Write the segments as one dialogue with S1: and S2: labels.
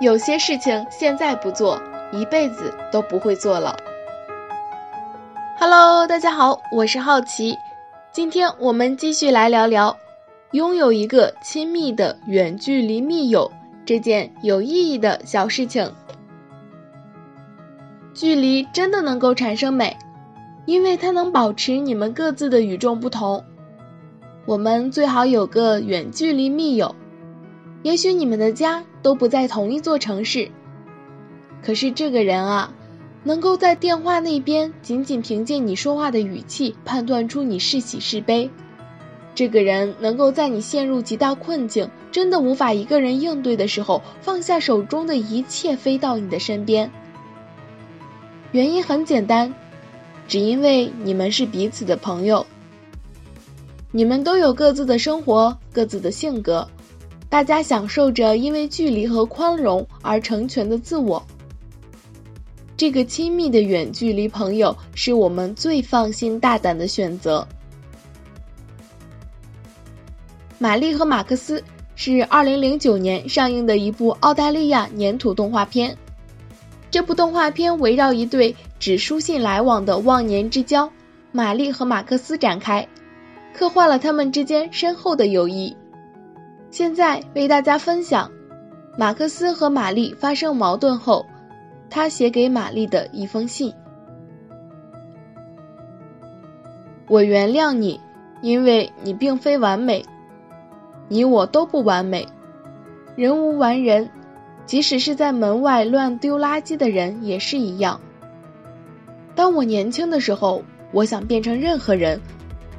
S1: 有些事情现在不做，一辈子都不会做了。Hello，大家好，我是好奇，今天我们继续来聊聊拥有一个亲密的远距离密友这件有意义的小事情。距离真的能够产生美，因为它能保持你们各自的与众不同。我们最好有个远距离密友，也许你们的家都不在同一座城市，可是这个人啊。能够在电话那边仅仅凭借你说话的语气判断出你是喜是悲，这个人能够在你陷入极大困境、真的无法一个人应对的时候，放下手中的一切飞到你的身边。原因很简单，只因为你们是彼此的朋友，你们都有各自的生活、各自的性格，大家享受着因为距离和宽容而成全的自我。这个亲密的远距离朋友是我们最放心大胆的选择。玛丽和马克思是二零零九年上映的一部澳大利亚粘土动画片。这部动画片围绕一对只书信来往的忘年之交玛丽和马克思展开，刻画了他们之间深厚的友谊。现在为大家分享马克思和玛丽发生矛盾后。他写给玛丽的一封信：我原谅你，因为你并非完美，你我都不完美，人无完人，即使是在门外乱丢垃圾的人也是一样。当我年轻的时候，我想变成任何人，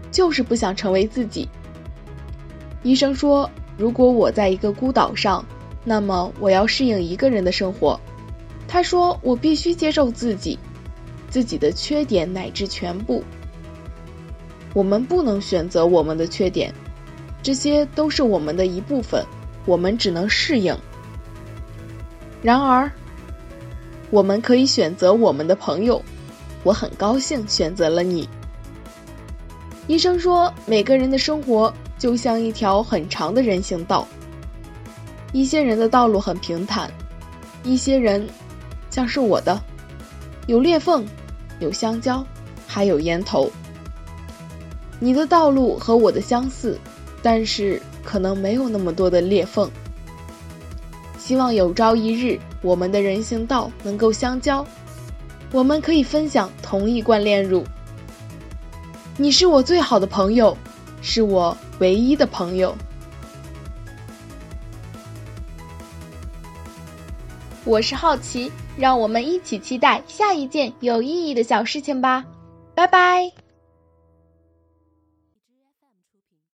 S1: 就是不想成为自己。医生说，如果我在一个孤岛上，那么我要适应一个人的生活。他说：“我必须接受自己，自己的缺点乃至全部。我们不能选择我们的缺点，这些都是我们的一部分，我们只能适应。然而，我们可以选择我们的朋友。我很高兴选择了你。”医生说：“每个人的生活就像一条很长的人行道，一些人的道路很平坦，一些人。”像是我的，有裂缝，有香蕉，还有烟头。你的道路和我的相似，但是可能没有那么多的裂缝。希望有朝一日，我们的人行道能够相交，我们可以分享同一罐炼乳。你是我最好的朋友，是我唯一的朋友。我是好奇。让我们一起期待下一件有意义的小事情吧，拜拜。